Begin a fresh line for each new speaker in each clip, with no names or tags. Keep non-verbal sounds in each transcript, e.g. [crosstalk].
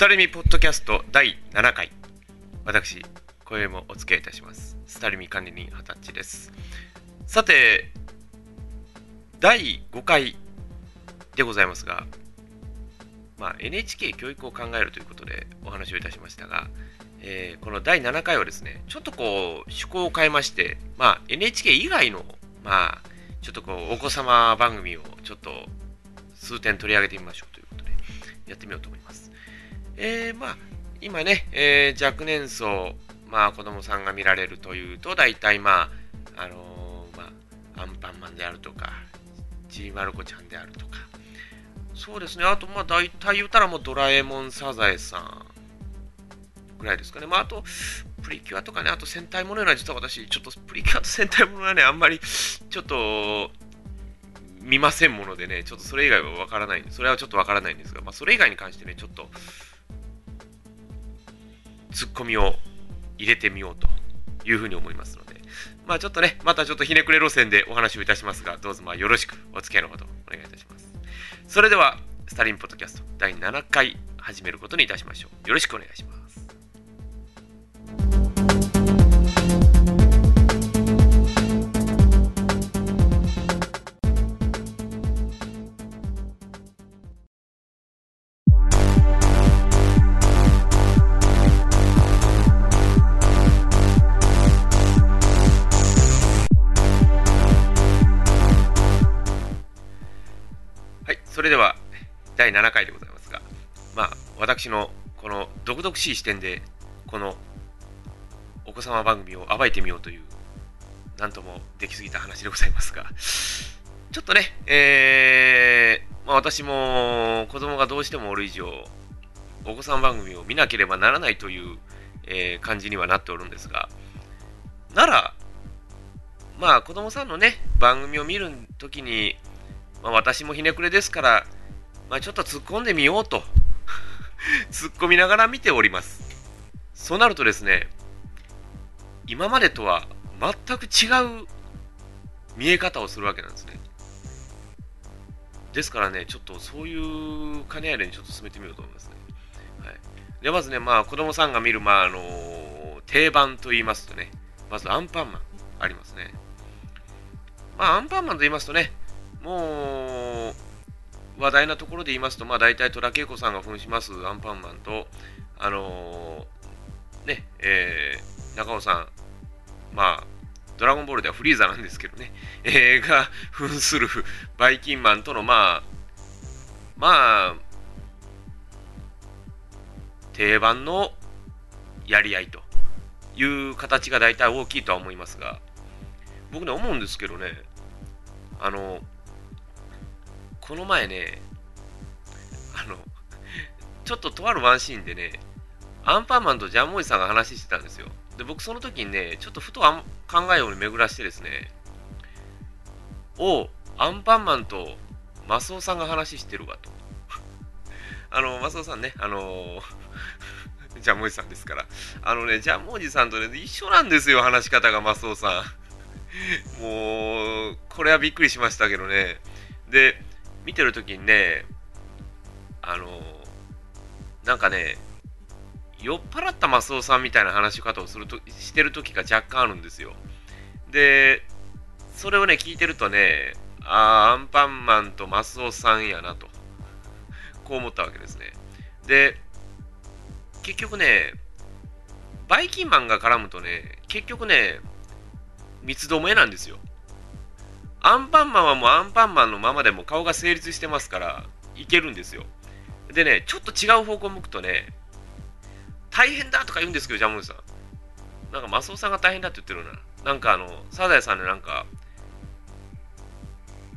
スタルミポッドキャスト第7回。私今宵もお付き合いいたします。スタルミ管理人二十歳です。さて第5回でございますが、まあ、NHK 教育を考えるということでお話をいたしましたが、えー、この第7回はですねちょっとこう趣向を変えまして、まあ、NHK 以外のまあちょっとこうお子様番組をちょっと数点取り上げてみましょうということでやってみようと思います。えー、まあ今ね、えー、若年層、まあ子供さんが見られるというと大体まああのー、まあアンパンマンであるとかちーまる子ちゃんであるとか。そうですね。あとまあ大体言うたらもうドラえもんサザエさんぐらいですかね。まあ、あと、プリキュアとかね、あと戦隊ものような、実は私、ちょっとプリキュアと戦隊ものはね、あんまり、ちょっと、見ませんものでね、ちょっとそれ以外はわからない。んで、それはちょっとわからないんですが、まあ、それ以外に関してね、ちょっと、ツッコミを入れてみようというふうに思いますので、まあちょっとね、またちょっとひねくれ路線でお話をいたしますが、どうぞまあよろしくお付き合いのほどお願いいたします。それでは、スタリンポッドキャスト第7回始めることにいたしましょう。よろしくお願いします。第7回でございますが、まあ、私のこの毒々しい視点で、このお子様番組を暴いてみようという、なんともできすぎた話でございますが、ちょっとね、えー、まあ、私も子供がどうしてもおる以上、お子さん番組を見なければならないという、えー、感じにはなっておるんですが、なら、まあ子供さんのね、番組を見るときに、まあ、私もひねくれですから、まあ、ちょっと突っ込んでみようと [laughs] 突っ込みながら見ております。そうなるとですね、今までとは全く違う見え方をするわけなんですね。ですからね、ちょっとそういう兼ね合いでちょっと進めてみようと思いますね。はい、でまずね、まあ子供さんが見る、まああの定番と言いますとね、まずアンパンマンありますね。まあアンパンマンと言いますとね、もう、話題なところで言いますと、まあ、大体戸田恵子さんが扮しますアンパンマンと、あのー、ね、えー、中尾さん、まあ、ドラゴンボールではフリーザなんですけどね、えー、が扮するバイキンマンとの、まあ、まあ、定番のやり合いという形が大体大きいとは思いますが、僕ね、思うんですけどね、あの、この前ね、あの、ちょっととあるワンシーンでね、アンパンマンとジャンモイさんが話してたんですよ。で、僕その時にね、ちょっとふと考えを巡らしてですね、おアンパンマンとマスオさんが話してるわと。[laughs] あの、マスオさんね、あの [laughs] ジャムおじさんですから。あのね、ジャムおじさんとね、一緒なんですよ、話し方が、マスオさん。もう、これはびっくりしましたけどね。で、見てる時にね、あの、なんかね、酔っ払ったマスオさんみたいな話し方をするとしてる時が若干あるんですよ。で、それをね、聞いてるとね、ああ、アンパンマンとマスオさんやなと、こう思ったわけですね。で、結局ね、バイキンマンが絡むとね、結局ね、三つどもえなんですよ。アンパンマンはもうアンパンマンのままでも顔が成立してますから、いけるんですよ。でね、ちょっと違う方向向くとね、大変だとか言うんですけど、ジャムさん。なんか、マスオさんが大変だって言ってるな。なんかあの、サザエさんでなんか、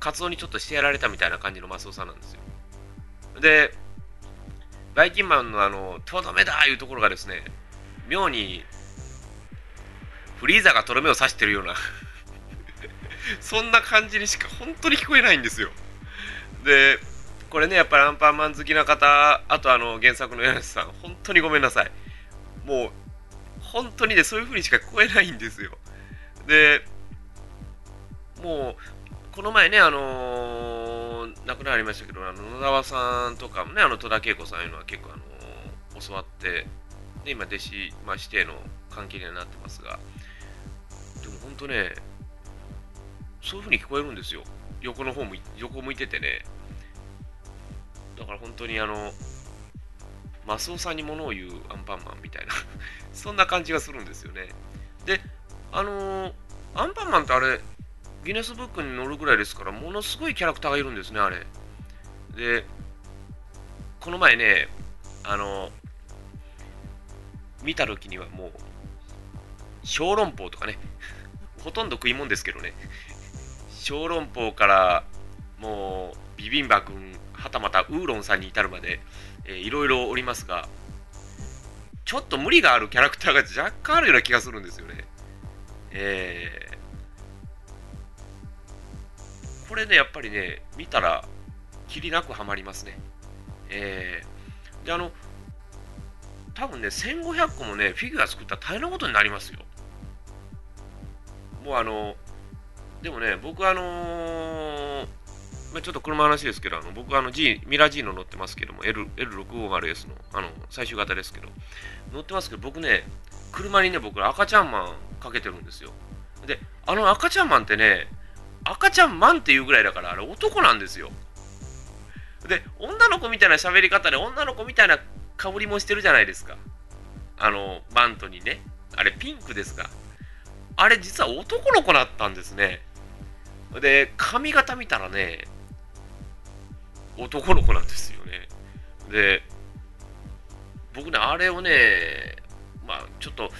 カツオにちょっとしてやられたみたいな感じのマスオさんなんですよ。で、バイキンマンのあの、とどめだいうところがですね、妙に、フリーザがとどめを刺してるようなそんな感じにしか本当に聞こえないんですよ。で、これね、やっぱりアンパンマン好きな方、あとあの原作の柳瀬さん、本当にごめんなさい。もう、本当にね、そういう風にしか聞こえないんですよ。で、もう、この前ね、あのー、亡くなりましたけど、あの野沢さんとかもね、あの戸田恵子さんいうのは結構、あのー、教わってで今弟子、まあ、指定の関係にはなってますがでも本当ねそういう風に聞こえるんですよ。横の方も横向いててね。だから本当にあのマスオさんに物を言うアンパンマンみたいな。[laughs] そんな感じがするんですよね。であのー、アンパンマンってあれギネスブックに載るぐらいですからものすごいキャラクターがいるんですねあれ。でこの前ねあの見た時にはもう小籠包とかね。ほとんど食い物ですけどね。小籠包からもうビビンバ君はたまたウーロンさんに至るまで、えー、いろいろおりますがちょっと無理があるキャラクターが若干あるような気がするんですよね。えー、これねやっぱりね見たらきりなくハマりますね。えー、であの多分ね1500個もねフィギュア作ったら大変なことになりますよ。もうあのでもね、僕あのー、まあ、ちょっと車の話ですけど、あの僕あの G、ミラー G の乗ってますけども、L L650S のあの最終型ですけど、乗ってますけど、僕ね、車にね、僕赤ちゃんマンかけてるんですよ。で、あの赤ちゃんマンってね、赤ちゃんマンっていうぐらいだから、あれ男なんですよ。で、女の子みたいな喋り方で、女の子みたいな香りもしてるじゃないですか。あの、バントにね。あれピンクですが。あれ実は男の子だったんですね。で、髪型見たらね、男の子なんですよね。で、僕ね、あれをね、まあ、ちょっと、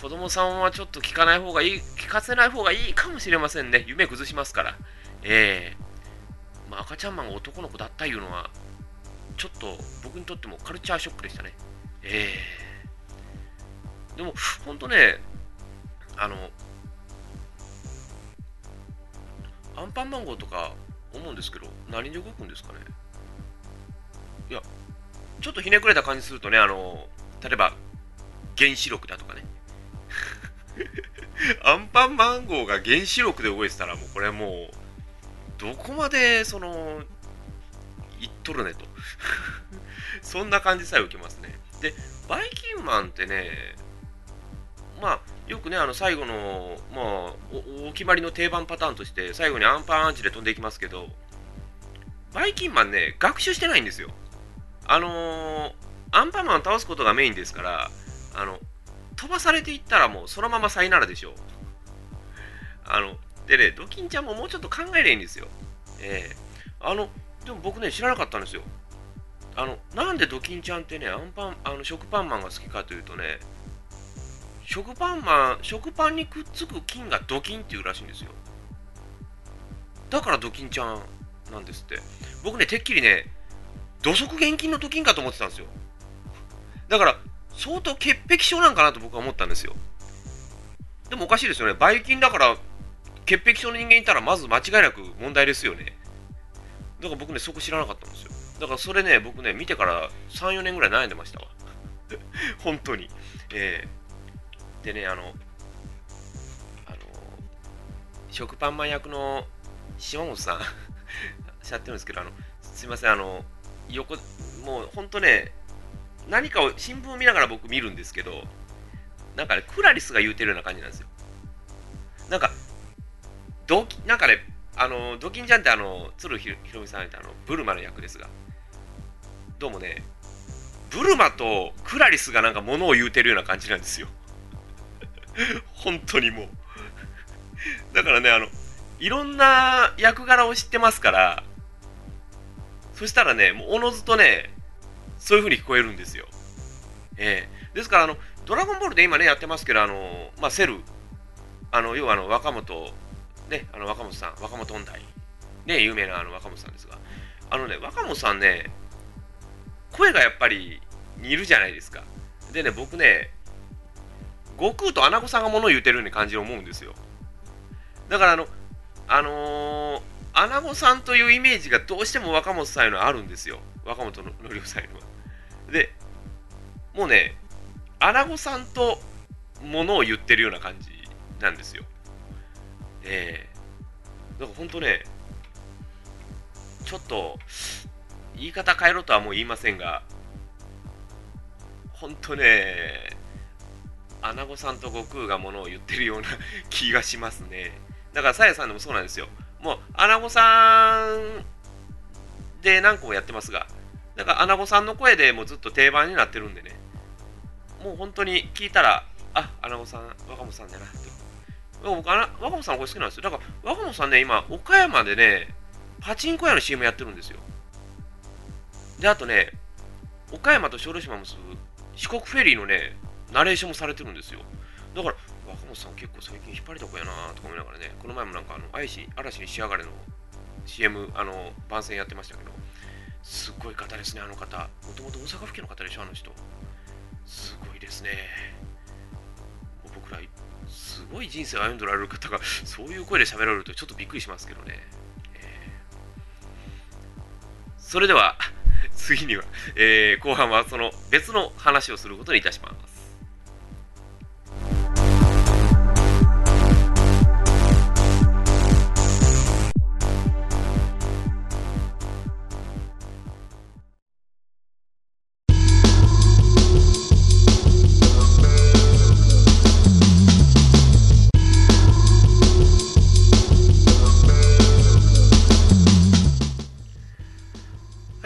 子供さんはちょっと聞かない方がいい、聞かせない方がいいかもしれませんね。夢崩しますから。ええー、まあ、赤ちゃんマンが男の子だったいうのは、ちょっと僕にとってもカルチャーショックでしたね。ええー、でも、ほんとね、あの、アンパンマン号とか思うんですけど、何で動くんですかね？いや、ちょっとひねくれた感じするとね、あの、例えば、原子力だとかね。[laughs] アンパンマン号が原子力で動いてたら、もうこれはもう、どこまで、その、いっとるねと。[laughs] そんな感じさえ受けますね。で、バイキンマンってね、まあ、よくね、あの最後の、まあお、お決まりの定番パターンとして、最後にアンパンアンチで飛んでいきますけど、バイキンマンね、学習してないんですよ。あのー、アンパンマンを倒すことがメインですから、あの、飛ばされていったらもうそのままさいならでしょう。あの、でね、ドキンちゃんももうちょっと考えりゃいいんですよ。ええー、あの、でも僕ね、知らなかったんですよ。あの、なんでドキンちゃんってね、アンパン、あの、食パンマンが好きかというとね、食パンマン、食パンにくっつく菌がドキンっていうらしいんですよ。だからドキンちゃんなんですって。僕ね、てっきりね、土足現金のドキンかと思ってたんですよ。だから、相当潔癖症なんかなと僕は思ったんですよ。でもおかしいですよね。ばい菌だから、潔癖症の人間いたら、まず間違いなく問題ですよね。だから僕ね、そこ知らなかったんですよ。だからそれね、僕ね、見てから3、4年ぐらい悩んでましたわ。[laughs] 本当に。えーでね、あの、あの、食パンマン役の島本さんおっ [laughs] しゃってるんですけど、あの、すいません、あの、横、もう本当ね、何かを、新聞を見ながら僕見るんですけど、なんかね、クラリスが言うてるような感じなんですよ。なんか、ドキ、なんかね、あの、ドキンちゃんってあの、鶴ひろみさんってあの、ブルマの役ですが、どうもね、ブルマとクラリスがなんか物を言うてるような感じなんですよ。[laughs] 本当にもう。だからね、あの、いろんな役柄を知ってますから、そしたらね、もうおのずとね、そういう風に聞こえるんですよ。ええ。ー、ですから、あの、ドラゴンボールで今ね、やってますけど、あの、まあ、セル、あの、要はあの、若本、ね、あの、若本さん、若本音大、ね、有名なあの、若本さんですが、あのね、若本さんね、声がやっぱり似るじゃないですか。でね、僕ね、悟空とアナゴさんが物を言うてるように感じる思うんですよ。だからあのあのー、アナゴさんというイメージがどうしても若本さんへのあるんですよ。若本のりおさんのは。でもうねアナゴさんと物を言ってるような感じなんですよ。ええー、だから本当ねちょっと言い方変えろとはもう言いませんが本当ね、アナゴさんと悟空がものを言ってるような気がしますね。だから、さやさんでもそうなんですよ。もう、アナゴさんで何個もやってますが、だから、アナゴさんの声でもうずっと定番になってるんでね、もう本当に聞いたら、あ、アナゴさん、若本さんだなと。僕、若本さんの声好きなんですよ。だから、若本さんね、今、岡山でね、パチンコ屋の CM やってるんですよ。で、あとね、岡山と小豆島も結ぶ四国フェリーのね、ナレーションもされてるんですよ。だから、若本さん結構最近引っ張りだこやなとか思いながらね、この前もなんか、あの、嵐嵐に仕上がれの CM、あの、番宣やってましたけど、すごい方ですね、あの方。もともと大阪府警の方でしょ、あの人。すごいですね。僕ら、すごい人生を歩んでおられる方が、そういう声で喋られるとちょっとびっくりしますけどね。えー、それでは、次には、えー、後半はその別の話をすることにいたします。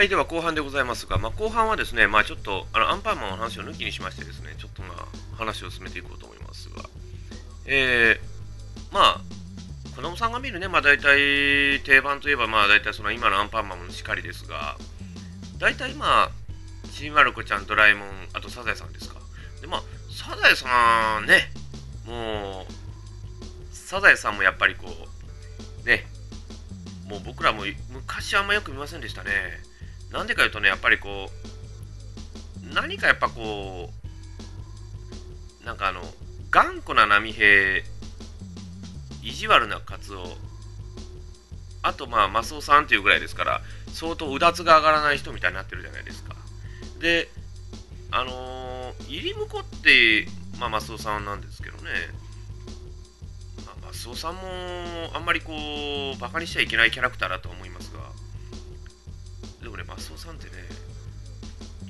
はい、では後半でございますが、まあ、後半はですね、まあ、ちょっとあのアンパンマンの話を抜きにしましてですね、ちょっとまあ話を進めていこうと思いますが、えー、まあ、子供さんが見るね、まあ、大体定番といえば、まあ、大体その今のアンパンマンもしかりですが、大体今、ちびまる子ちゃん、ドラえもん、あとサザエさんですか。で、まあ、サザエさんね、もう、サザエさんもやっぱりこう、ね、もう僕らも昔あんまよく見ませんでしたね。なんでかいうとね、やっぱりこう、何かやっぱこう、なんかあの、頑固な波平、意地悪なカツオ、あとまあ、マスオさんっていうぐらいですから、相当うだつが上がらない人みたいになってるじゃないですか。で、あのー、入り婿って、まあ、マスオさんなんですけどね、まあ、マスオさんもあんまりこう、バカにしちゃいけないキャラクターだと思いますが、もね、マスオさんってね、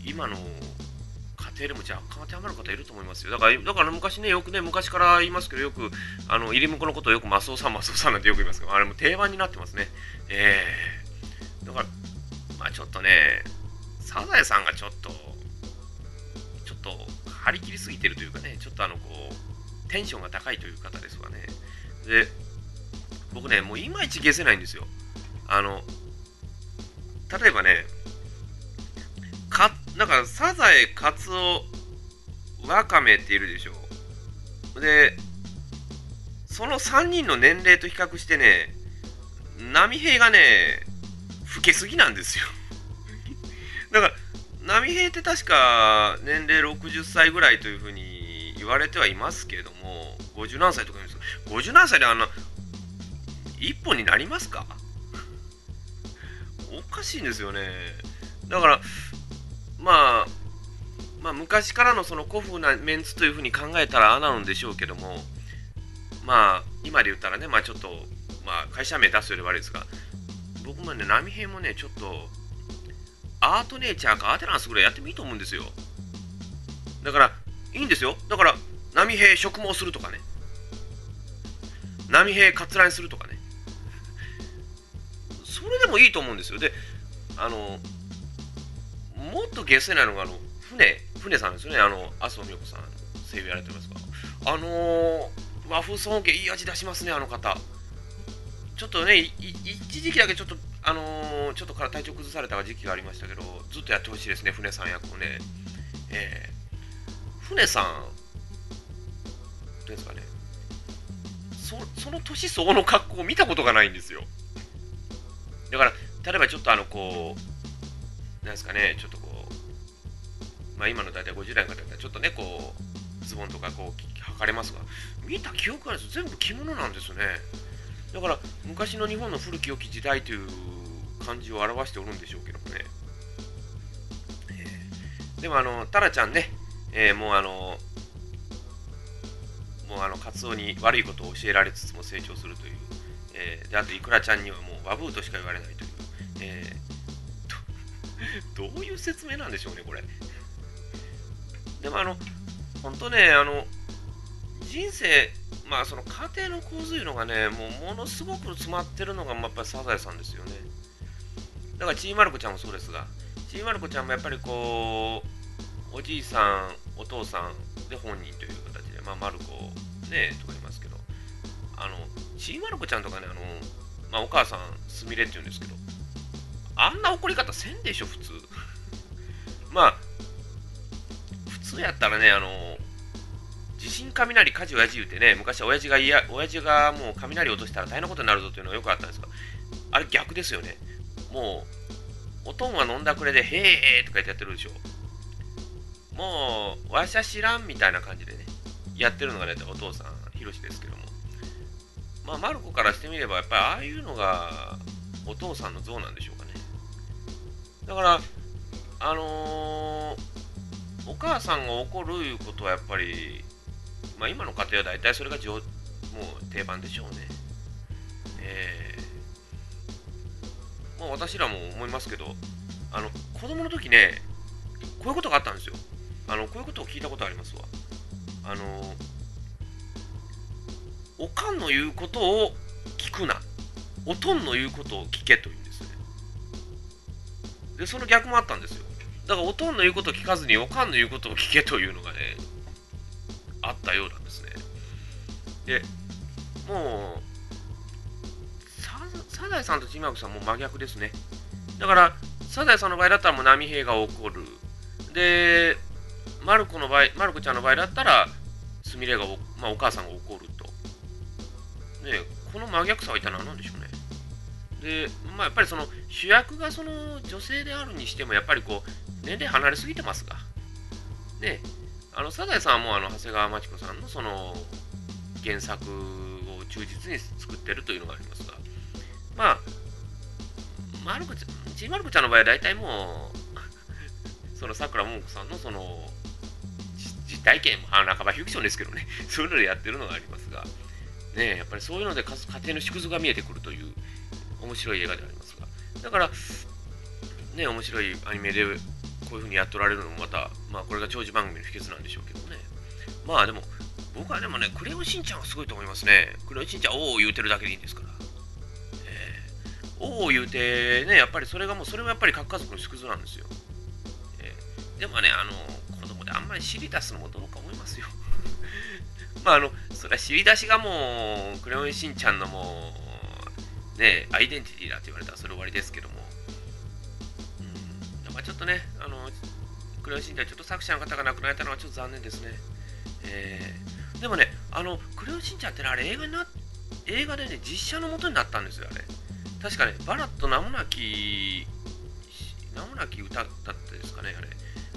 今の家庭でも若干当てはまる方いると思いますよ。だから、だから昔ね、よくね、昔から言いますけど、よく、あの、入り婿のことをよくマスオさん、マスオさんなんてよく言いますけど、あれも定番になってますね。えー、だから、まあちょっとね、サザエさんがちょっと、ちょっと張り切りすぎてるというかね、ちょっとあの、こう、テンションが高いという方ですわね。で、僕ね、もういまいち消せないんですよ。あの、例えばね、か、なんか、サザエ、カツオ、ワカメっているでしょ。で、その3人の年齢と比較してね、波平がね、老けすぎなんですよ。[laughs] だから、波平って確か年齢60歳ぐらいというふうに言われてはいますけれども、50何歳とか言うんですけど50何歳であんな、一本になりますか？おかしいんですよね。だから、まあ、まあ、昔からのその古風なメンツというふうに考えたらああなのでしょうけども、まあ、今で言ったらね、まあちょっと、まあ会社名出すより悪いですが、僕もね、波平もね、ちょっと、アートネイチャーかアーテナンスぐらいやってもいいと思うんですよ。だから、いいんですよ。だから、波平植毛するとかね。波平カツラにするとかね。それでもいいと思うんですよ。で、あの、もっと下世なのが、あの、船、船さんですよね、あの、麻生美代子さん、声優やられてますか。あのー、和風尊敬いい味出しますね、あの方。ちょっとね、一時期だけちょっと、あのー、ちょっとから体調崩された時期がありましたけど、ずっとやってほしいですね、船さん役をね。えー、船さん、どうですかね、そその年相応の格好を見たことがないんですよ。だから、例えばちょっとあの、こう、なんですかね、ちょっとこう、まあ今の大体50代の方だったら、ちょっとね、こう、ズボンとかこう、履かれますが、見た記憶がないです全部着物なんですね。だから、昔の日本の古き良き時代という感じを表しておるんでしょうけどもね。でも、あの、タラちゃんね、えー、もうあの、もうあの、カツオに悪いことを教えられつつも成長するという、えー、で、あと、イクラちゃんにはもう、ワブーとしか言われないという、えー、[laughs] どういう説明なんでしょうね、これ。でもあの、本当ね、あの、人生、まあその家庭の構図いうのがね、もうものすごく詰まってるのが、やっぱりサザエさんですよね。だからちーまる子ちゃんもそうですが、ちーまる子ちゃんもやっぱりこう、おじいさん、お父さんで本人という形で、まあ、まる子ね、とか、ちーまる子ちゃんとかね、あの、まあ、お母さん、すみれって言うんですけど、あんな怒り方せんでしょ、普通。[laughs] まあ、普通やったらね、あの、地震雷火事親父言うてね、昔は親父が嫌、親父がもう雷落としたら大変なことになるぞというのがよくあったんですが、あれ逆ですよね。もう、おとんは飲んだくれで、へーとか言ってやってるでしょ。もう、わしゃ知らんみたいな感じでね、やってるのがね、お父さん、ひろしですけども。まあ、マルコからしてみれば、やっぱりああいうのが、お父さんの像なんでしょうかね。だから、あのー、お母さんが怒るいうことはやっぱり、まあ、今の家庭は大体それがもう定番でしょうね。えー、まあ、私らも思いますけど、あの子供の時ね、こういうことがあったんですよ。あのこういうことを聞いたことありますわ。あのおかんの言うことを聞くな。おとんの言うことを聞けというんですね。で、その逆もあったんですよ。だからおとんの言うことを聞かずにおかんの言うことを聞けというのがね、あったようなんですね。で、もう、サザエさんとちまくさんも真逆ですね。だから、サザエさんの場合だったらもう波平が起こる。で、マルコの場合、マルコちゃんの場合だったら、すみれがお,、まあ、お母さんが怒。ねこの真逆さは一体何なんでしょうね。で、まあ、やっぱりその主役がその女性であるにしても、やっぱりこう、年齢離れすぎてますが、ね、あの、サザエさんはもあの、長谷川町子さんのその、原作を忠実に作ってるというのがありますが、まあ、マルコちゃん、ちまる子ちゃんの場合は大体もう、[laughs] そのさくらももこさんのその、実体験、あ半ばフィクションですけどね、そういうのでやってるのがありますが、ねやっぱりそういうので家庭の縮図が見えてくるという面白い映画でありますが、だから、ね、面白いアニメでこういう風にやっておられるのもまた、まあこれが長寿番組の秘訣なんでしょうけどね。まあでも、僕はでもね、クレヨンしんちゃんはすごいと思いますね。クレヨンしんちゃん、おお言うてるだけでいいんですから。えー、おお言うてね、やっぱりそれがもう、それもやっぱり各家族の縮図なんですよ。えー、でもね、あの、子供であんまり知り出すのもどうか思いますよ。まああの、それは知り出しがもう、クレヨンしんちゃんのもう、ね、アイデンティティだって言われたらそれ終わりですけども、うん、まあちょっとね、あの、クレヨンしんちゃん、ちょっと作者の方が亡くなられたのはちょっと残念ですね。えー、でもね、あの、クレヨンしんちゃんってね、あれ映画にな、映画でね、実写のもとになったんですよ、あれ。確かね、バラット名もなき、名もなき歌だったですかね、あれ。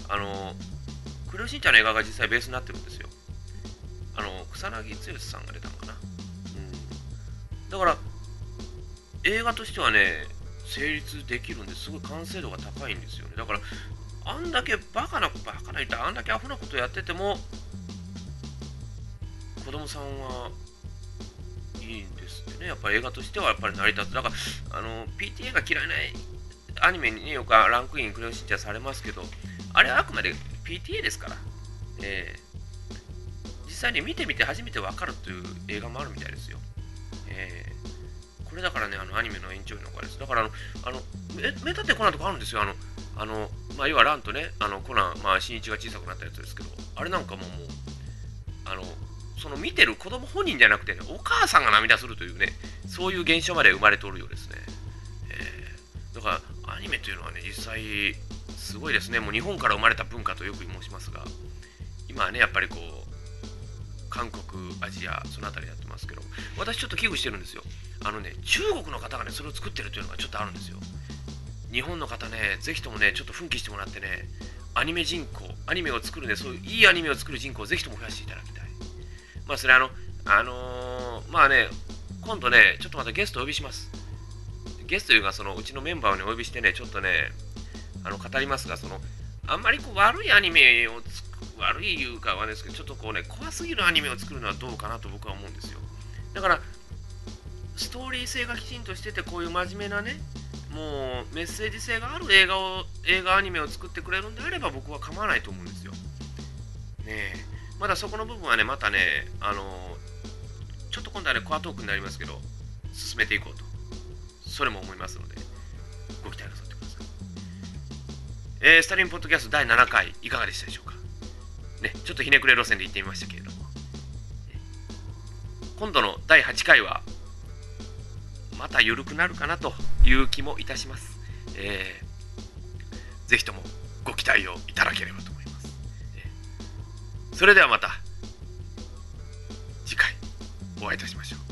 あの、クレヨンしんちゃんの映画が実際ベースになってるんですよ。草薙剛さんが出たのかな。うん。だから、映画としてはね、成立できるんですごい完成度が高いんですよね。だから、あんだけバカな、バカな言ったあんだけアホなことやってても、子供さんはいいんですってね。やっぱり映画としてはやっぱり成り立つ。だから、あの、PTA が嫌いなアニメにね、よくランクイン、クレヨンしんちゃされますけど、あれはあくまで PTA ですから。えー、際に見てみて初めてわかるという映画もあるみたいですよ。えー、これだからね、あのアニメの延長の子です。だからあの、あのメタってコナンとかあるんですよ。あの、あのまあ、要はランとね、あのコナン、まあ、新一が小さくなったやつですけど、あれなんかももう、あの、その見てる子供本人じゃなくて、ね、お母さんが涙するというね、そういう現象まで生まれておるようですね。えー、だから、アニメというのはね、実際、すごいですね。もう日本から生まれた文化とよく申しますが、今はね、やっぱりこう、韓国、アジア、その辺りやってますけど、私ちょっと危惧してるんですよ。あのね、中国の方がね、それを作ってるというのがちょっとあるんですよ。日本の方ね、ぜひともね、ちょっと奮起してもらってね、アニメ人口、アニメを作るね、そういういいアニメを作る人口をぜひとも増やしていただきたい。まあ、それあの、あのー、まあね、今度ね、ちょっとまたゲストをお呼びします。ゲストというか、そのうちのメンバーを、ね、お呼びしてね、ちょっとね、あの語りますが、その、あんまりこう悪いアニメをつく、悪いいうかはですけど、ちょっとこうね、怖すぎるアニメを作るのはどうかなと僕は思うんですよ。だから、ストーリー性がきちんとしてて、こういう真面目なね、もうメッセージ性がある映画を、映画アニメを作ってくれるんであれば僕は構わないと思うんですよ。ねえまだそこの部分はね、またね、あのちょっと今度はね、コアトークになりますけど、進めていこうと。それも思いますので、ご期待なさってください。えー、スタリンポッドキャスト第7回、いかがでしたでしょうか？ね、ちょっとひねくれ路線で行ってみましたけれども、今度の第8回は、また緩くなるかなという気もいたします。えー、ぜひともご期待をいただければと思います。えー、それではまた、次回、お会いいたしましょう。